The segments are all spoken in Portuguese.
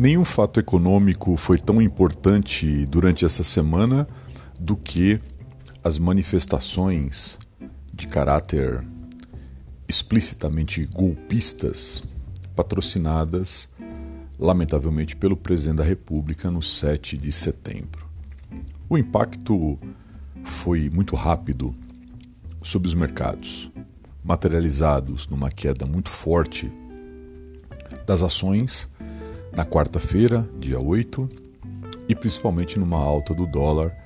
Nenhum fato econômico foi tão importante durante essa semana do que as manifestações de caráter explicitamente golpistas, patrocinadas, lamentavelmente, pelo presidente da República no 7 de setembro. O impacto foi muito rápido sobre os mercados, materializados numa queda muito forte das ações na quarta-feira, dia 8, e principalmente numa alta do dólar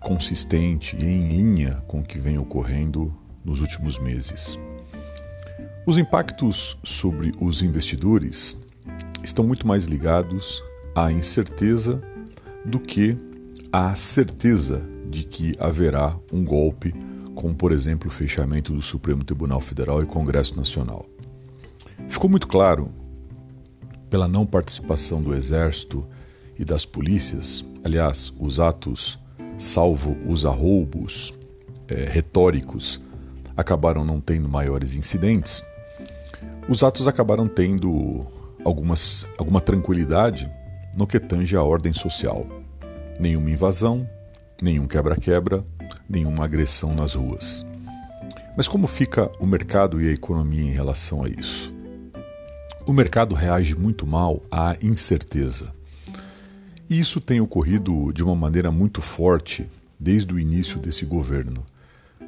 consistente e em linha com o que vem ocorrendo nos últimos meses. Os impactos sobre os investidores estão muito mais ligados à incerteza do que à certeza de que haverá um golpe, como por exemplo o fechamento do Supremo Tribunal Federal e Congresso Nacional. Ficou muito claro pela não participação do Exército e das polícias, aliás, os atos, salvo os arroubos é, retóricos, acabaram não tendo maiores incidentes, os atos acabaram tendo algumas, alguma tranquilidade no que tange à ordem social. Nenhuma invasão, nenhum quebra-quebra, nenhuma agressão nas ruas. Mas como fica o mercado e a economia em relação a isso? O mercado reage muito mal à incerteza. E isso tem ocorrido de uma maneira muito forte desde o início desse governo.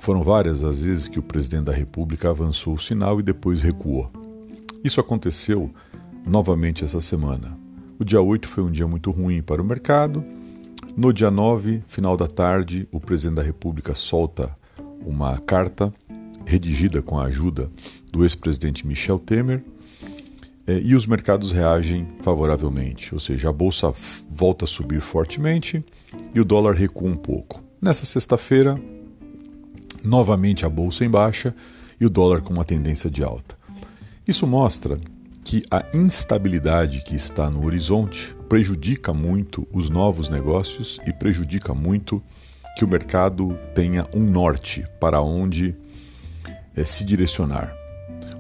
Foram várias as vezes que o presidente da República avançou o sinal e depois recuou. Isso aconteceu novamente essa semana. O dia 8 foi um dia muito ruim para o mercado. No dia 9, final da tarde, o presidente da República solta uma carta redigida com a ajuda do ex-presidente Michel Temer e os mercados reagem favoravelmente, ou seja, a bolsa volta a subir fortemente e o dólar recua um pouco. Nessa sexta-feira, novamente a bolsa em baixa e o dólar com uma tendência de alta. Isso mostra que a instabilidade que está no horizonte prejudica muito os novos negócios e prejudica muito que o mercado tenha um norte para onde é, se direcionar.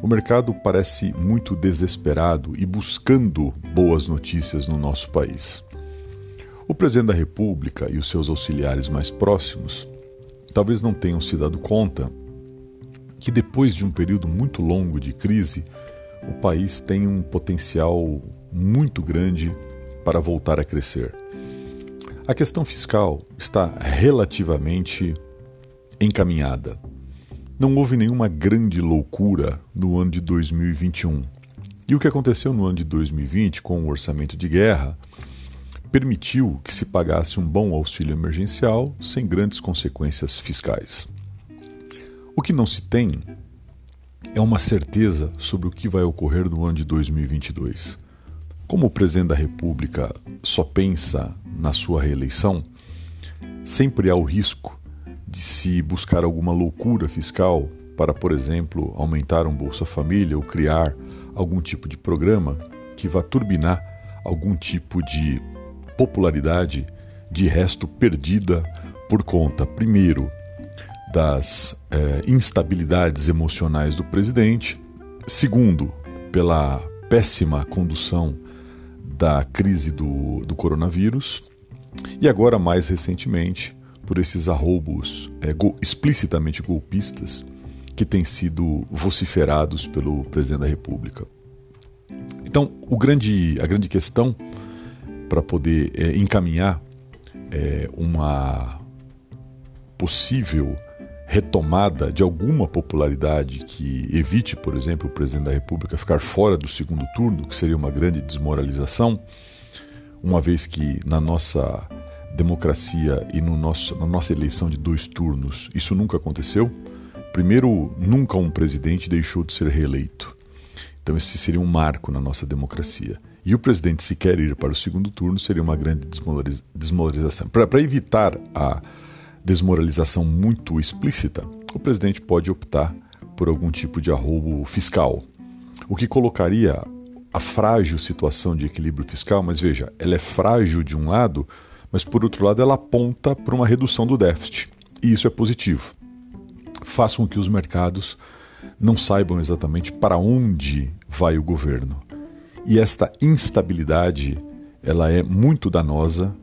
O mercado parece muito desesperado e buscando boas notícias no nosso país. O presidente da República e os seus auxiliares mais próximos talvez não tenham se dado conta que depois de um período muito longo de crise, o país tem um potencial muito grande para voltar a crescer. A questão fiscal está relativamente encaminhada. Não houve nenhuma grande loucura no ano de 2021. E o que aconteceu no ano de 2020 com o orçamento de guerra permitiu que se pagasse um bom auxílio emergencial sem grandes consequências fiscais. O que não se tem é uma certeza sobre o que vai ocorrer no ano de 2022. Como o presidente da República só pensa na sua reeleição, sempre há o risco de se buscar alguma loucura fiscal para, por exemplo, aumentar um Bolsa Família ou criar algum tipo de programa que vá turbinar algum tipo de popularidade de resto perdida por conta, primeiro, das é, instabilidades emocionais do presidente, segundo, pela péssima condução da crise do, do coronavírus, e agora, mais recentemente, por esses arroubos é, go explicitamente golpistas que têm sido vociferados pelo presidente da República. Então, grande, a grande questão para poder é, encaminhar é, uma possível retomada de alguma popularidade que evite, por exemplo, o presidente da República ficar fora do segundo turno, que seria uma grande desmoralização, uma vez que na nossa democracia e no nosso, na nossa eleição de dois turnos isso nunca aconteceu. Primeiro, nunca um presidente deixou de ser reeleito. Então, esse seria um marco na nossa democracia. E o presidente, se quer ir para o segundo turno, seria uma grande desmoralização. Para evitar a desmoralização muito explícita, o presidente pode optar por algum tipo de arroubo fiscal, o que colocaria a frágil situação de equilíbrio fiscal, mas veja, ela é frágil de um lado, mas por outro lado ela aponta para uma redução do déficit, e isso é positivo. Faz com que os mercados não saibam exatamente para onde vai o governo. E esta instabilidade ela é muito danosa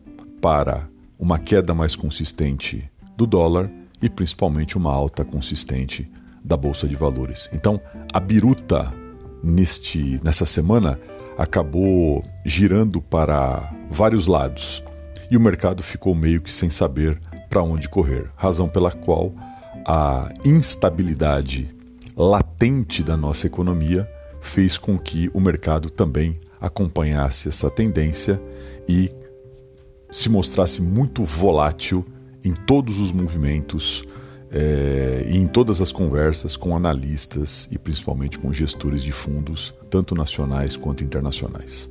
para uma queda mais consistente do dólar e principalmente uma alta consistente da bolsa de valores. Então, a biruta neste nessa semana acabou girando para vários lados e o mercado ficou meio que sem saber para onde correr, razão pela qual a instabilidade latente da nossa economia fez com que o mercado também acompanhasse essa tendência e se mostrasse muito volátil em todos os movimentos é, e em todas as conversas com analistas e principalmente com gestores de fundos, tanto nacionais quanto internacionais.